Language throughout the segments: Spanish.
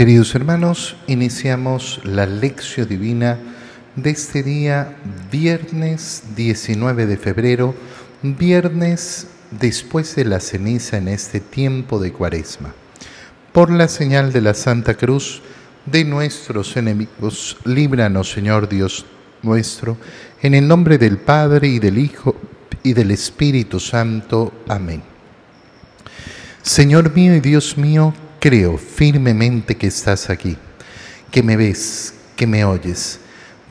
Queridos hermanos, iniciamos la lección divina de este día, viernes 19 de febrero, viernes después de la ceniza en este tiempo de cuaresma. Por la señal de la Santa Cruz de nuestros enemigos, líbranos, Señor Dios nuestro, en el nombre del Padre y del Hijo y del Espíritu Santo. Amén. Señor mío y Dios mío, creo firmemente que estás aquí, que me ves, que me oyes.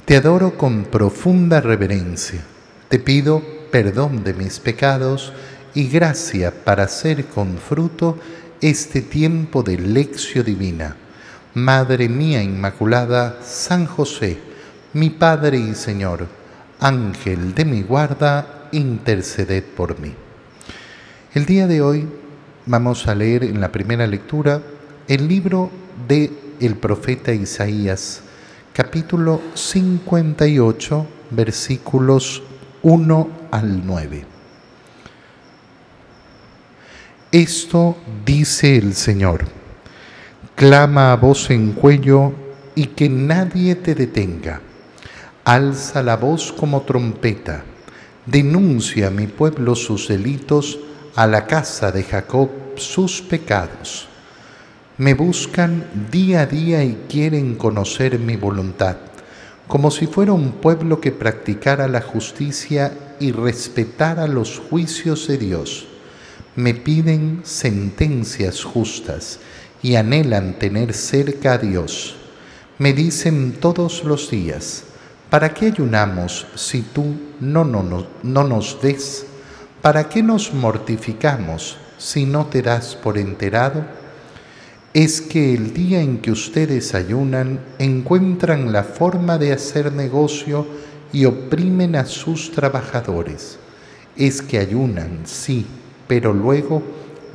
Te adoro con profunda reverencia. Te pido perdón de mis pecados y gracia para hacer con fruto este tiempo de lección divina. Madre mía Inmaculada, San José, mi Padre y Señor, Ángel de mi guarda, interceded por mí. El día de hoy vamos a leer en la primera lectura el libro de el profeta Isaías, capítulo 58, versículos 1 al 9. Esto dice el Señor, clama a voz en cuello y que nadie te detenga. Alza la voz como trompeta, denuncia a mi pueblo sus delitos, a la casa de Jacob sus pecados. Me buscan día a día y quieren conocer mi voluntad, como si fuera un pueblo que practicara la justicia y respetara los juicios de Dios me piden sentencias justas y anhelan tener cerca a Dios. Me dicen todos los días, ¿para qué ayunamos si tú no, no, no nos des? ¿Para qué nos mortificamos si no te das por enterado? Es que el día en que ustedes ayunan encuentran la forma de hacer negocio y oprimen a sus trabajadores. Es que ayunan, sí, pero luego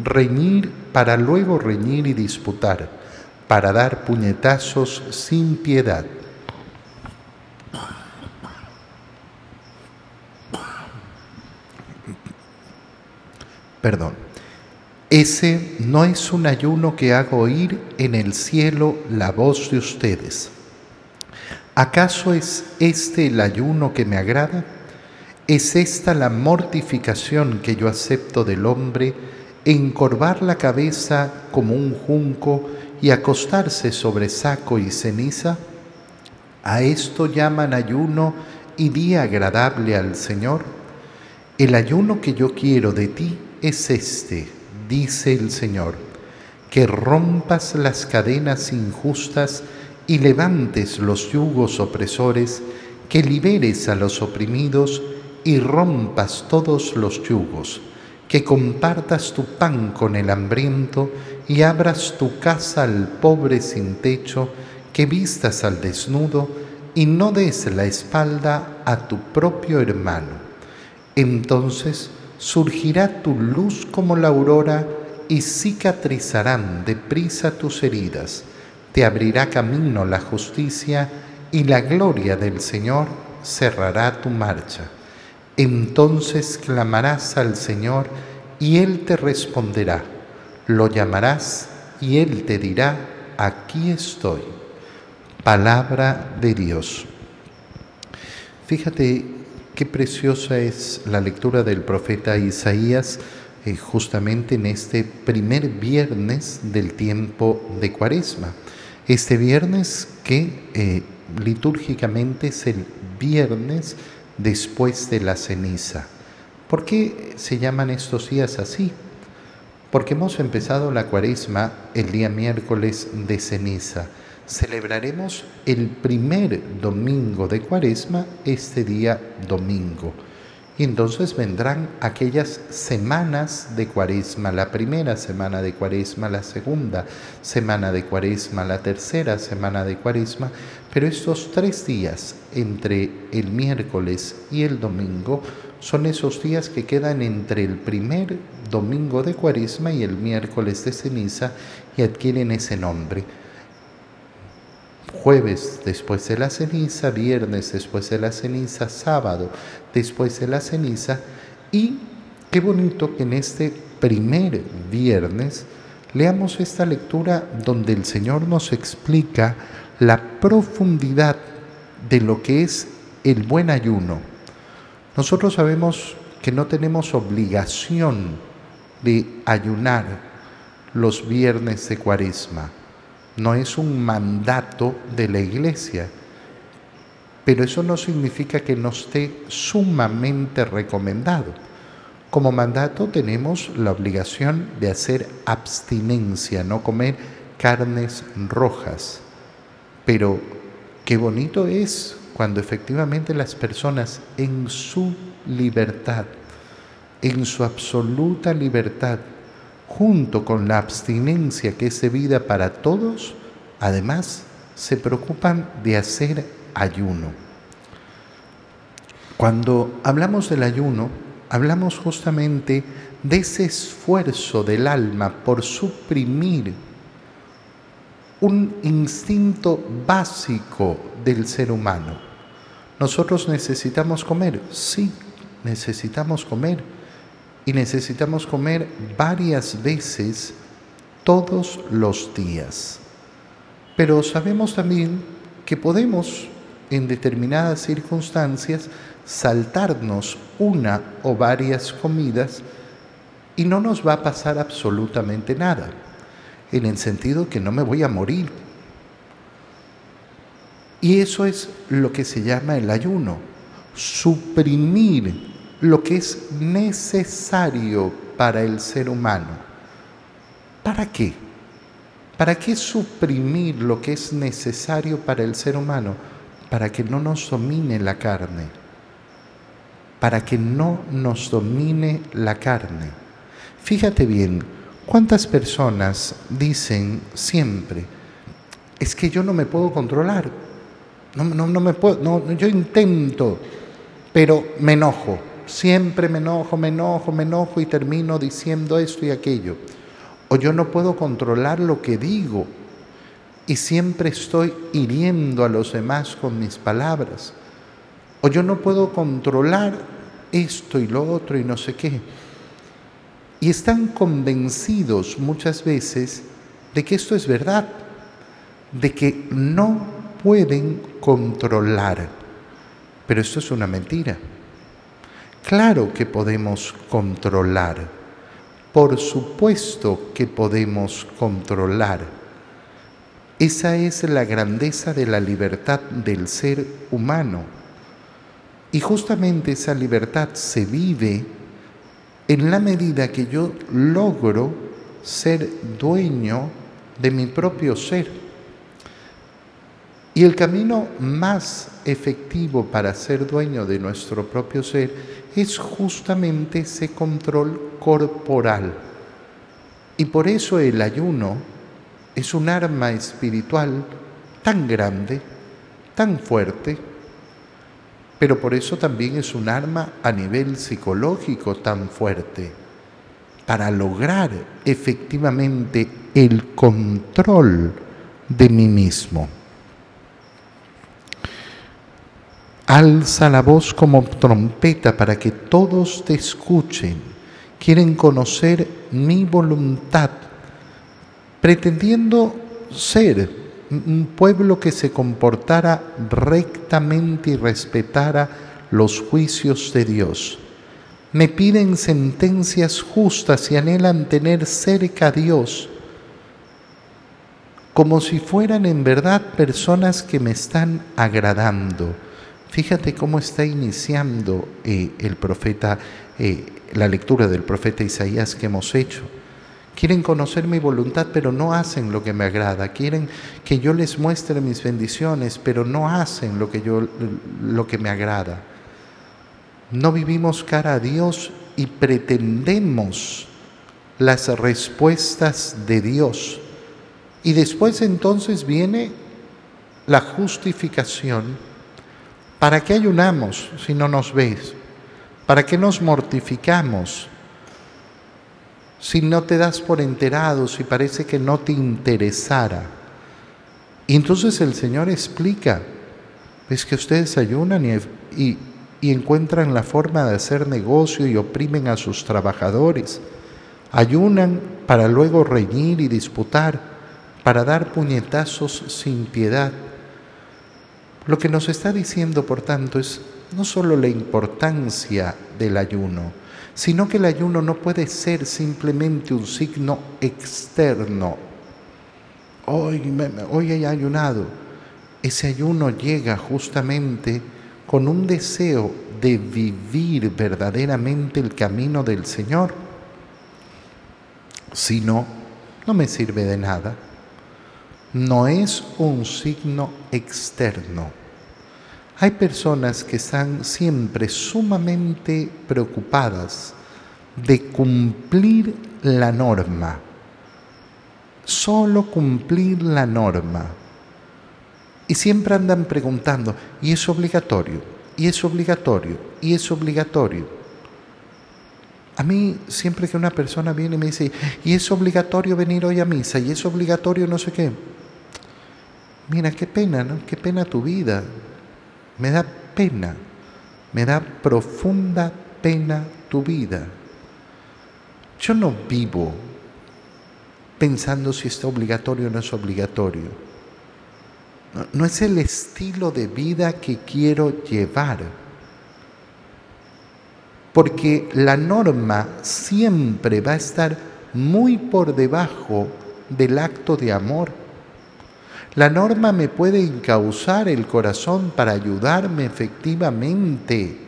reñir, para luego reñir y disputar, para dar puñetazos sin piedad. Perdón. Ese no es un ayuno que hago oír en el cielo la voz de ustedes. ¿Acaso es este el ayuno que me agrada? ¿Es esta la mortificación que yo acepto del hombre, encorvar la cabeza como un junco y acostarse sobre saco y ceniza? ¿A esto llaman ayuno y día agradable al Señor? El ayuno que yo quiero de ti es este, dice el Señor, que rompas las cadenas injustas y levantes los yugos opresores, que liberes a los oprimidos, y rompas todos los yugos, que compartas tu pan con el hambriento y abras tu casa al pobre sin techo, que vistas al desnudo y no des la espalda a tu propio hermano. Entonces surgirá tu luz como la aurora y cicatrizarán deprisa tus heridas. Te abrirá camino la justicia y la gloria del Señor cerrará tu marcha. Entonces clamarás al Señor y Él te responderá. Lo llamarás y Él te dirá, aquí estoy. Palabra de Dios. Fíjate qué preciosa es la lectura del profeta Isaías eh, justamente en este primer viernes del tiempo de Cuaresma. Este viernes que eh, litúrgicamente es el viernes después de la ceniza. ¿Por qué se llaman estos días así? Porque hemos empezado la cuaresma el día miércoles de ceniza. Celebraremos el primer domingo de cuaresma este día domingo. Y entonces vendrán aquellas semanas de cuaresma, la primera semana de cuaresma, la segunda semana de cuaresma, la tercera semana de cuaresma, pero estos tres días entre el miércoles y el domingo son esos días que quedan entre el primer domingo de cuaresma y el miércoles de ceniza y adquieren ese nombre jueves después de la ceniza, viernes después de la ceniza, sábado después de la ceniza y qué bonito que en este primer viernes leamos esta lectura donde el Señor nos explica la profundidad de lo que es el buen ayuno. Nosotros sabemos que no tenemos obligación de ayunar los viernes de cuaresma. No es un mandato de la iglesia, pero eso no significa que no esté sumamente recomendado. Como mandato tenemos la obligación de hacer abstinencia, no comer carnes rojas. Pero qué bonito es cuando efectivamente las personas en su libertad, en su absoluta libertad, junto con la abstinencia que es debida para todos, además se preocupan de hacer ayuno. Cuando hablamos del ayuno, hablamos justamente de ese esfuerzo del alma por suprimir un instinto básico del ser humano. Nosotros necesitamos comer, sí, necesitamos comer. Y necesitamos comer varias veces todos los días. Pero sabemos también que podemos, en determinadas circunstancias, saltarnos una o varias comidas y no nos va a pasar absolutamente nada, en el sentido que no me voy a morir. Y eso es lo que se llama el ayuno, suprimir lo que es necesario para el ser humano. ¿Para qué? ¿Para qué suprimir lo que es necesario para el ser humano? Para que no nos domine la carne para que no nos domine la carne. Fíjate bien, ¿cuántas personas dicen siempre, es que yo no me puedo controlar, no, no, me puedo, no, yo intento, pero me enojo, siempre me enojo, me enojo, me enojo y termino diciendo esto y aquello. O yo no puedo controlar lo que digo y siempre estoy hiriendo a los demás con mis palabras. O yo no puedo controlar esto y lo otro y no sé qué. Y están convencidos muchas veces de que esto es verdad, de que no pueden controlar. Pero esto es una mentira. Claro que podemos controlar. Por supuesto que podemos controlar. Esa es la grandeza de la libertad del ser humano y justamente esa libertad se vive en la medida que yo logro ser dueño de mi propio ser. Y el camino más efectivo para ser dueño de nuestro propio ser es justamente ese control corporal. Y por eso el ayuno es un arma espiritual tan grande, tan fuerte, pero por eso también es un arma a nivel psicológico tan fuerte, para lograr efectivamente el control de mí mismo. Alza la voz como trompeta para que todos te escuchen. Quieren conocer mi voluntad, pretendiendo ser un pueblo que se comportara rectamente y respetara los juicios de Dios. Me piden sentencias justas y anhelan tener cerca a Dios, como si fueran en verdad personas que me están agradando. Fíjate cómo está iniciando eh, el profeta, eh, la lectura del profeta Isaías que hemos hecho. Quieren conocer mi voluntad, pero no hacen lo que me agrada. Quieren que yo les muestre mis bendiciones, pero no hacen lo que, yo, lo que me agrada. No vivimos cara a Dios y pretendemos las respuestas de Dios. Y después entonces viene la justificación. ¿Para qué ayunamos si no nos ves? ¿Para qué nos mortificamos? si no te das por enterado, si parece que no te interesara. Y entonces el Señor explica, es que ustedes ayunan y, y encuentran la forma de hacer negocio y oprimen a sus trabajadores. ayunan para luego reñir y disputar, para dar puñetazos sin piedad. Lo que nos está diciendo, por tanto, es no solo la importancia del ayuno, sino que el ayuno no puede ser simplemente un signo externo. Hoy, hoy he ayunado. Ese ayuno llega justamente con un deseo de vivir verdaderamente el camino del Señor. Si no, no me sirve de nada. No es un signo externo. Hay personas que están siempre sumamente preocupadas de cumplir la norma, solo cumplir la norma. Y siempre andan preguntando, ¿y es obligatorio? ¿Y es obligatorio? ¿Y es obligatorio? A mí, siempre que una persona viene y me dice, y es obligatorio venir hoy a misa, y es obligatorio no sé qué. Mira, qué pena, ¿no? Qué pena tu vida. Me da pena, me da profunda pena tu vida. Yo no vivo pensando si está obligatorio o no es obligatorio. No, no es el estilo de vida que quiero llevar porque la norma siempre va a estar muy por debajo del acto de amor. La norma me puede encauzar el corazón para ayudarme efectivamente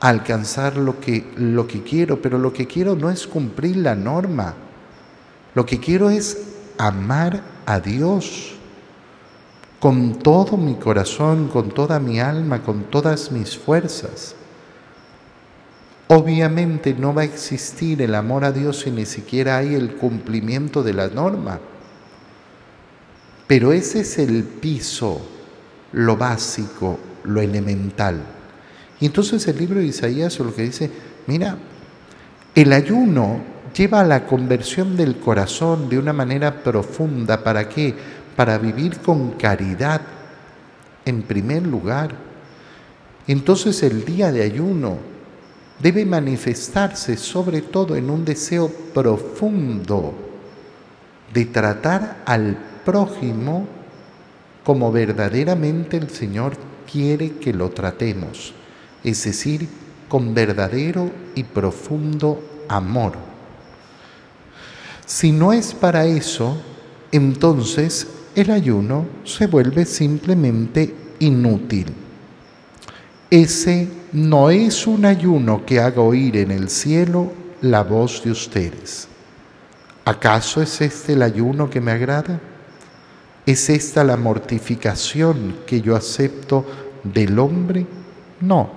a alcanzar lo que, lo que quiero, pero lo que quiero no es cumplir la norma. Lo que quiero es amar a Dios con todo mi corazón, con toda mi alma, con todas mis fuerzas. Obviamente no va a existir el amor a Dios si ni siquiera hay el cumplimiento de la norma. Pero ese es el piso, lo básico, lo elemental. Y entonces el libro de Isaías lo que dice, mira, el ayuno lleva a la conversión del corazón de una manera profunda. ¿Para qué? Para vivir con caridad en primer lugar. Entonces el día de ayuno debe manifestarse sobre todo en un deseo profundo de tratar al prójimo como verdaderamente el Señor quiere que lo tratemos, es decir, con verdadero y profundo amor. Si no es para eso, entonces el ayuno se vuelve simplemente inútil. Ese no es un ayuno que haga oír en el cielo la voz de ustedes. ¿Acaso es este el ayuno que me agrada? ¿Es esta la mortificación que yo acepto del hombre? No.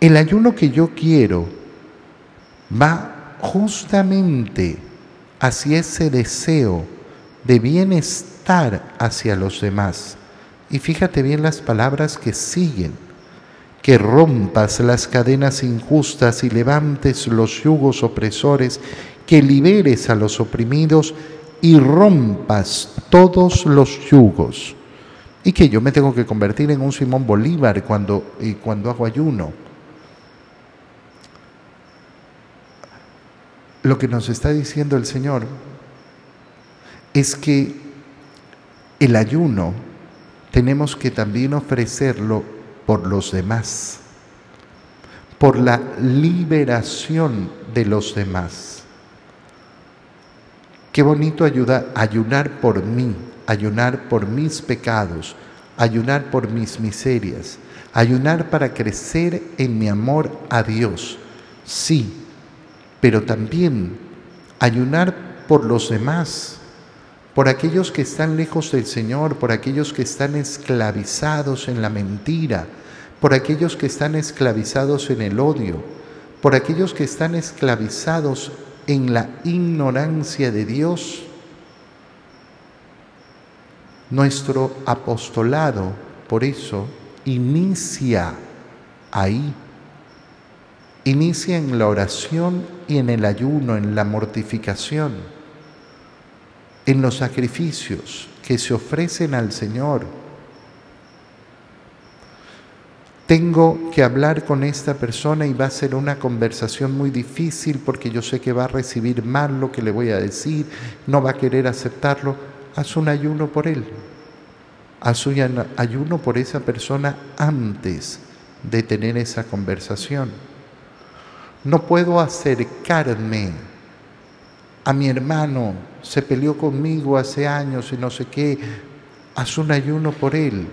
El ayuno que yo quiero va justamente hacia ese deseo de bienestar hacia los demás. Y fíjate bien las palabras que siguen que rompas las cadenas injustas y levantes los yugos opresores, que liberes a los oprimidos y rompas todos los yugos. Y que yo me tengo que convertir en un Simón Bolívar cuando, cuando hago ayuno. Lo que nos está diciendo el Señor es que el ayuno tenemos que también ofrecerlo por los demás, por la liberación de los demás. Qué bonito ayudar, ayunar por mí, ayunar por mis pecados, ayunar por mis miserias, ayunar para crecer en mi amor a Dios. Sí, pero también ayunar por los demás, por aquellos que están lejos del Señor, por aquellos que están esclavizados en la mentira, por aquellos que están esclavizados en el odio, por aquellos que están esclavizados en la ignorancia de Dios. Nuestro apostolado, por eso, inicia ahí. Inicia en la oración y en el ayuno, en la mortificación en los sacrificios que se ofrecen al Señor. Tengo que hablar con esta persona y va a ser una conversación muy difícil porque yo sé que va a recibir mal lo que le voy a decir, no va a querer aceptarlo. Haz un ayuno por él. Haz un ayuno por esa persona antes de tener esa conversación. No puedo acercarme a mi hermano, se peleó conmigo hace años y no sé qué. Haz un ayuno por él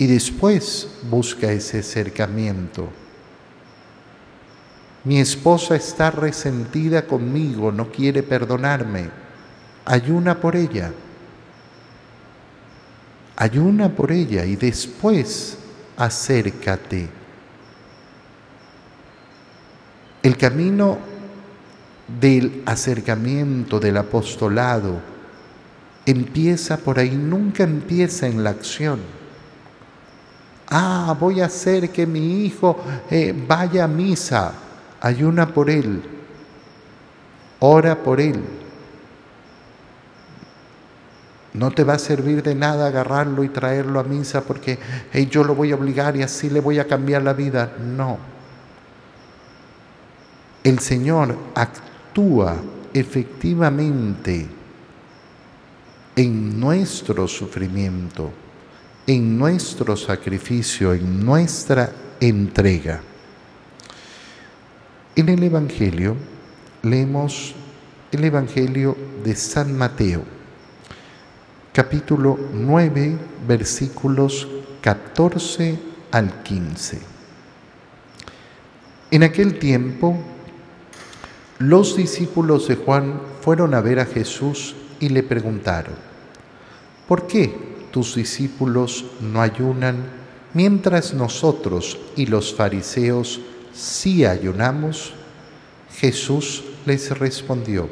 y después busca ese acercamiento. Mi esposa está resentida conmigo, no quiere perdonarme. Ayuna por ella. Ayuna por ella y después acércate. El camino del acercamiento, del apostolado, empieza por ahí, nunca empieza en la acción ah, voy a hacer que mi hijo eh, vaya a misa, ayuna por él, ora por él. No te va a servir de nada agarrarlo y traerlo a misa porque yo lo voy a obligar y así le voy a cambiar la vida. No. El Señor actúa efectivamente en nuestro sufrimiento en nuestro sacrificio, en nuestra entrega. En el Evangelio leemos el Evangelio de San Mateo, capítulo 9, versículos 14 al 15. En aquel tiempo, los discípulos de Juan fueron a ver a Jesús y le preguntaron, ¿por qué tus discípulos no ayunan, mientras nosotros y los fariseos sí ayunamos? Jesús les respondió,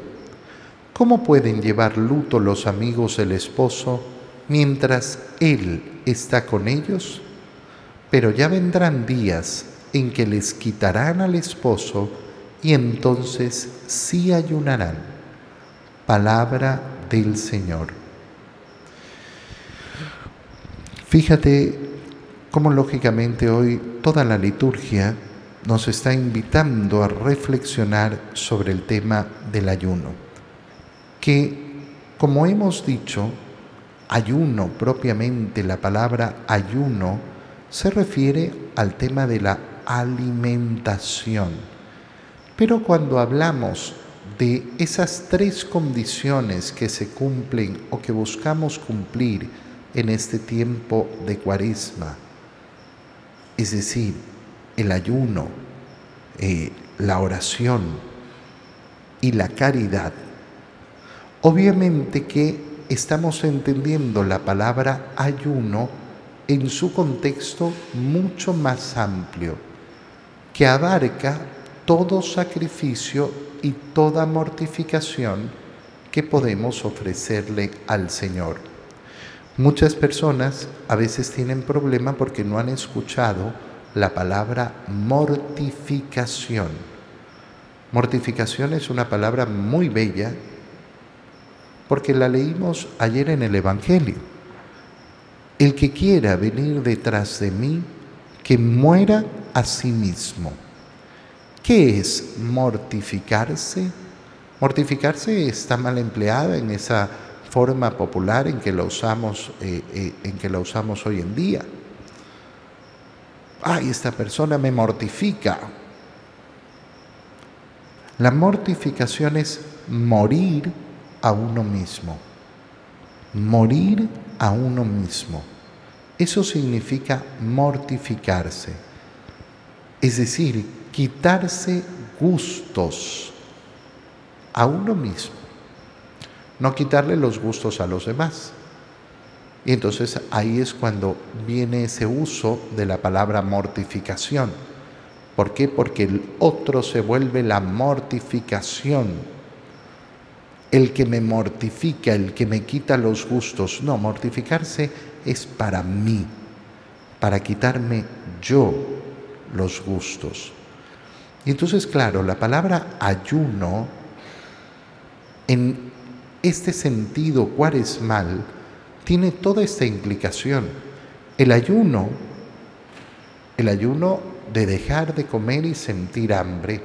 ¿cómo pueden llevar luto los amigos del esposo mientras él está con ellos? Pero ya vendrán días en que les quitarán al esposo y entonces sí ayunarán. Palabra del Señor. Fíjate cómo lógicamente hoy toda la liturgia nos está invitando a reflexionar sobre el tema del ayuno, que como hemos dicho, ayuno propiamente, la palabra ayuno, se refiere al tema de la alimentación. Pero cuando hablamos de esas tres condiciones que se cumplen o que buscamos cumplir, en este tiempo de cuaresma, es decir, el ayuno, eh, la oración y la caridad. Obviamente que estamos entendiendo la palabra ayuno en su contexto mucho más amplio, que abarca todo sacrificio y toda mortificación que podemos ofrecerle al Señor. Muchas personas a veces tienen problema porque no han escuchado la palabra mortificación. Mortificación es una palabra muy bella porque la leímos ayer en el Evangelio. El que quiera venir detrás de mí, que muera a sí mismo. ¿Qué es mortificarse? Mortificarse está mal empleada en esa forma popular en que la usamos, eh, eh, en que la usamos hoy en día. Ay, esta persona me mortifica. La mortificación es morir a uno mismo. Morir a uno mismo. Eso significa mortificarse. Es decir, quitarse gustos a uno mismo no quitarle los gustos a los demás. Y entonces ahí es cuando viene ese uso de la palabra mortificación. ¿Por qué? Porque el otro se vuelve la mortificación. El que me mortifica, el que me quita los gustos. No, mortificarse es para mí, para quitarme yo los gustos. Y entonces, claro, la palabra ayuno en este sentido cuaresmal tiene toda esta implicación. El ayuno el ayuno de dejar de comer y sentir hambre,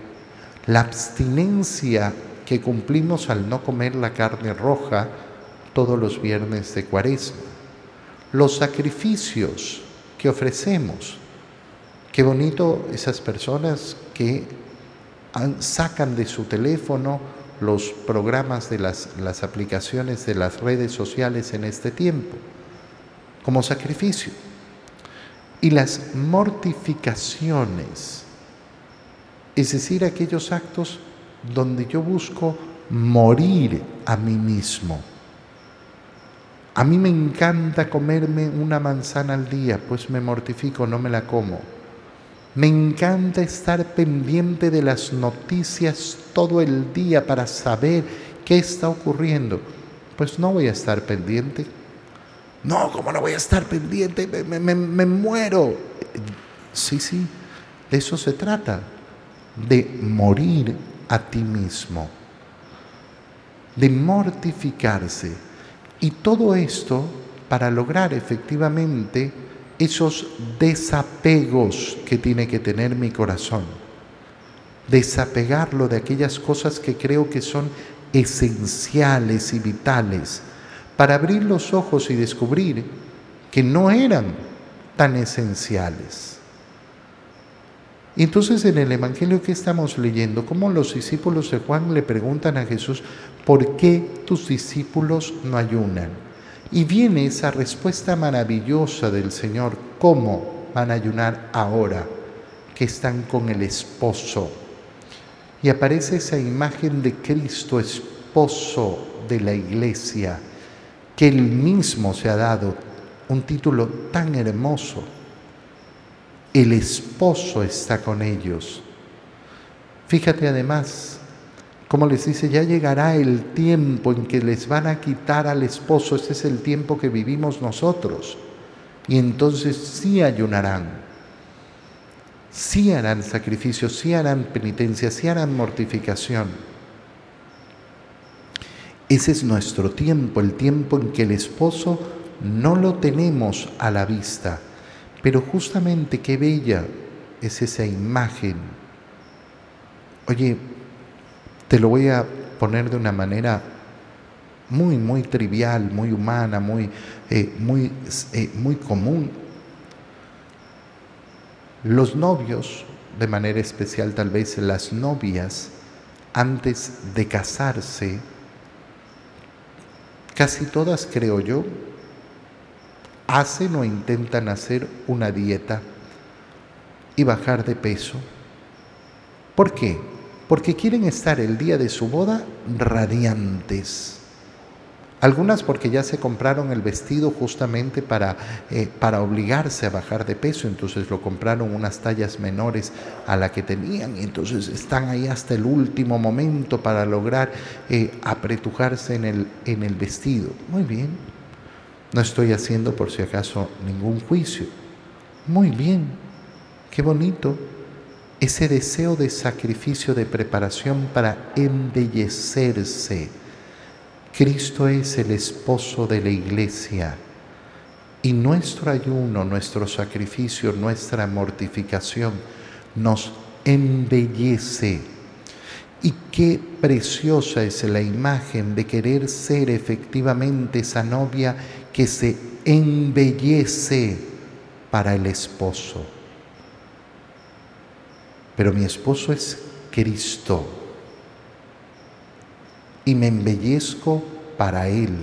la abstinencia que cumplimos al no comer la carne roja todos los viernes de cuaresma, los sacrificios que ofrecemos. Qué bonito esas personas que sacan de su teléfono los programas de las, las aplicaciones de las redes sociales en este tiempo, como sacrificio. Y las mortificaciones, es decir, aquellos actos donde yo busco morir a mí mismo. A mí me encanta comerme una manzana al día, pues me mortifico, no me la como. Me encanta estar pendiente de las noticias todo el día para saber qué está ocurriendo. Pues no voy a estar pendiente. No, ¿cómo no voy a estar pendiente? Me, muero. Sí, sí, de eso se trata, de morir a ti mismo, de mortificarse. Y todo esto para lograr efectivamente esos desapegos que tiene que tener mi corazón. Desapegarlo de aquellas cosas que creo que son esenciales y vitales para abrir los ojos y descubrir que no eran tan esenciales. Entonces en el Evangelio que estamos leyendo, como los discípulos de Juan le preguntan a Jesús, ¿por qué tus discípulos no ayunan? Y viene esa respuesta maravillosa del Señor, ¿cómo van a ayunar ahora que están con el esposo? Y aparece esa imagen de Cristo, esposo de la iglesia, que él mismo se ha dado un título tan hermoso el esposo está con ellos. Fíjate además, como les dice, ya llegará el tiempo en que les van a quitar al esposo, este es el tiempo que vivimos nosotros, y entonces sí ayunarán, sí harán sacrificios, sí harán penitencia, sí harán mortificación. Ese es nuestro tiempo, el tiempo en que el esposo no lo tenemos a la vista. Pero justamente qué bella es esa imagen. Oye, te lo voy a poner de una manera muy, muy trivial, muy humana, muy, eh, muy, eh, muy común. Los novios, de manera especial tal vez las novias, antes de casarse, casi todas creo yo, hacen o intentan hacer una dieta y bajar de peso. ¿Por qué? Porque quieren estar el día de su boda radiantes. Algunas porque ya se compraron el vestido justamente para, eh, para obligarse a bajar de peso, entonces lo compraron unas tallas menores a la que tenían y entonces están ahí hasta el último momento para lograr eh, apretujarse en el, en el vestido. Muy bien, no estoy haciendo por si acaso ningún juicio. Muy bien, qué bonito ese deseo de sacrificio, de preparación para embellecerse. Cristo es el esposo de la iglesia y nuestro ayuno, nuestro sacrificio, nuestra mortificación nos embellece. Y qué preciosa es la imagen de querer ser efectivamente esa novia que se embellece para el esposo. Pero mi esposo es Cristo y me embellezco para Él,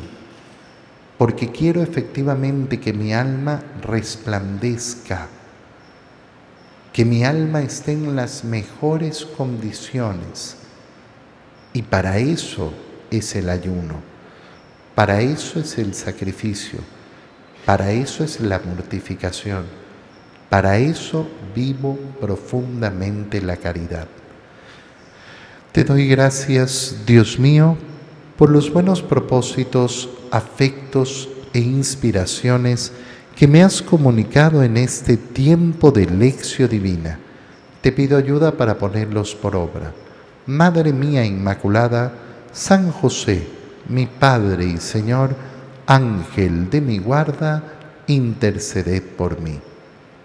porque quiero efectivamente que mi alma resplandezca, que mi alma esté en las mejores condiciones. Y para eso es el ayuno. Para eso es el sacrificio, para eso es la mortificación, para eso vivo profundamente la caridad. Te doy gracias, Dios mío, por los buenos propósitos, afectos e inspiraciones que me has comunicado en este tiempo de lección divina. Te pido ayuda para ponerlos por obra. Madre mía Inmaculada, San José, mi Padre y Señor, Ángel de mi guarda, interceded por mí.